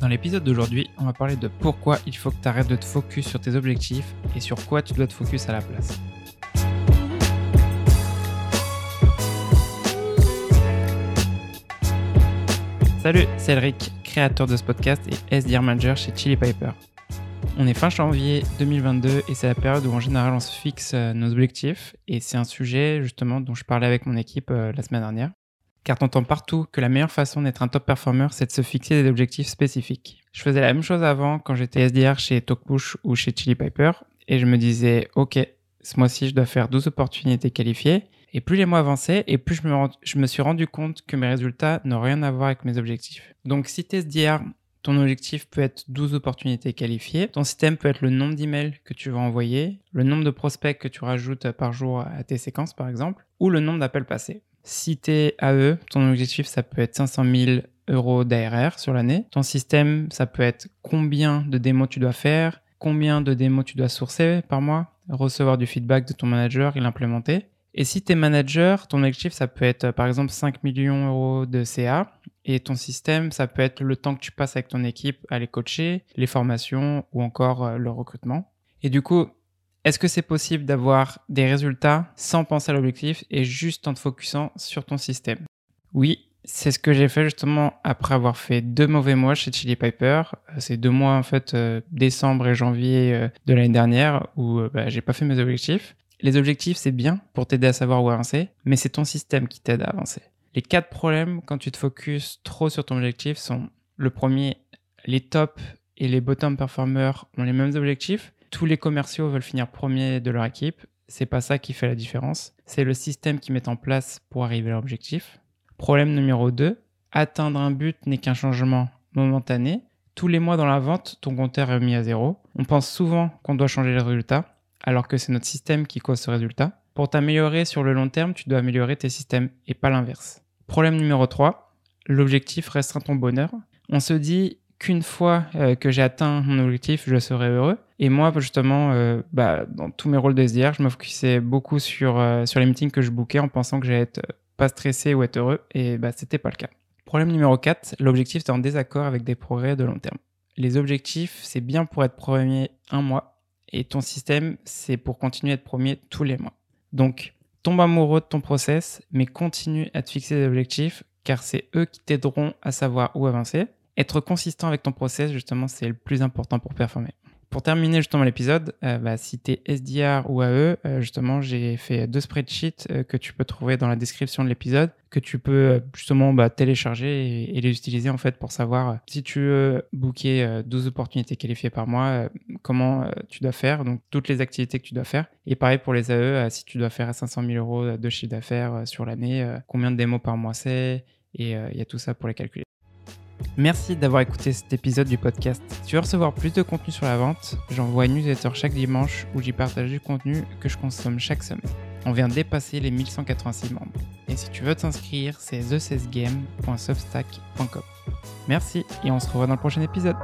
Dans l'épisode d'aujourd'hui, on va parler de pourquoi il faut que tu arrêtes de te focus sur tes objectifs et sur quoi tu dois te focus à la place. Salut, c'est Elric, créateur de ce podcast et SDR Manager chez Chili Piper. On est fin janvier 2022 et c'est la période où en général on se fixe euh, nos objectifs et c'est un sujet justement dont je parlais avec mon équipe euh, la semaine dernière car t'entends partout que la meilleure façon d'être un top performer, c'est de se fixer des objectifs spécifiques. Je faisais la même chose avant quand j'étais SDR chez Talkpush ou chez Chili Piper, et je me disais, ok, ce mois-ci, je dois faire 12 opportunités qualifiées, et plus les mois avançaient, et plus je me, je me suis rendu compte que mes résultats n'ont rien à voir avec mes objectifs. Donc si t'es SDR, ton objectif peut être 12 opportunités qualifiées. Ton système peut être le nombre d'emails que tu vas envoyer, le nombre de prospects que tu rajoutes par jour à tes séquences, par exemple, ou le nombre d'appels passés. Si tu es AE, ton objectif, ça peut être 500 000 euros d'ARR sur l'année. Ton système, ça peut être combien de démos tu dois faire, combien de démos tu dois sourcer par mois, recevoir du feedback de ton manager et l'implémenter. Et si tu es manager, ton objectif, ça peut être par exemple 5 millions d'euros de CA. Et ton système, ça peut être le temps que tu passes avec ton équipe à les coacher, les formations ou encore euh, le recrutement. Et du coup, est-ce que c'est possible d'avoir des résultats sans penser à l'objectif et juste en te focusant sur ton système? Oui, c'est ce que j'ai fait justement après avoir fait deux mauvais mois chez Chili Piper. Euh, c'est deux mois en fait, euh, décembre et janvier euh, de l'année dernière où bah, j'ai pas fait mes objectifs. Les objectifs, c'est bien pour t'aider à savoir où avancer, mais c'est ton système qui t'aide à avancer. Les quatre problèmes quand tu te focuses trop sur ton objectif sont le premier, les tops et les bottom performers ont les mêmes objectifs, tous les commerciaux veulent finir premier de leur équipe. C'est pas ça qui fait la différence. C'est le système qu'ils mettent en place pour arriver à l'objectif. Problème numéro 2, atteindre un but n'est qu'un changement momentané. Tous les mois dans la vente, ton compteur est mis à zéro. On pense souvent qu'on doit changer les résultats, alors que c'est notre système qui cause ce résultat. Pour t'améliorer sur le long terme, tu dois améliorer tes systèmes et pas l'inverse. Problème numéro 3, l'objectif restreint ton bonheur. On se dit, qu'une fois euh, que j'ai atteint mon objectif, je serai heureux. Et moi, justement, euh, bah, dans tous mes rôles de SDR, je me focusais beaucoup sur, euh, sur les meetings que je bookais en pensant que j'allais être pas stressé ou être heureux. Et bah, c'était pas le cas. Problème numéro 4, l'objectif est en désaccord avec des progrès de long terme. Les objectifs, c'est bien pour être premier un mois. Et ton système, c'est pour continuer à être premier tous les mois. Donc, tombe amoureux de ton process, mais continue à te fixer des objectifs, car c'est eux qui t'aideront à savoir où avancer être consistant avec ton process, justement, c'est le plus important pour performer. Pour terminer justement l'épisode, euh, bah, si tu es SDR ou AE, euh, justement, j'ai fait deux spreadsheets euh, que tu peux trouver dans la description de l'épisode, que tu peux justement bah, télécharger et, les utiliser en fait pour savoir si tu veux booker 12 opportunités qualifiées par mois, comment tu dois faire, donc toutes les activités que tu dois faire. Et pareil pour les AE, si tu dois faire 500 000 euros de chiffre d'affaires sur l'année, combien de démos par mois c'est, et il y a tout ça pour les calculer. Merci d'avoir écouté cet épisode du podcast. Si tu veux recevoir plus de contenu sur la vente, j'envoie une newsletter chaque dimanche où j'y partage du contenu que je consomme chaque semaine. On vient de dépasser les 1186 membres. Et si tu veux t'inscrire, c'est the Merci et on se revoit dans le prochain épisode.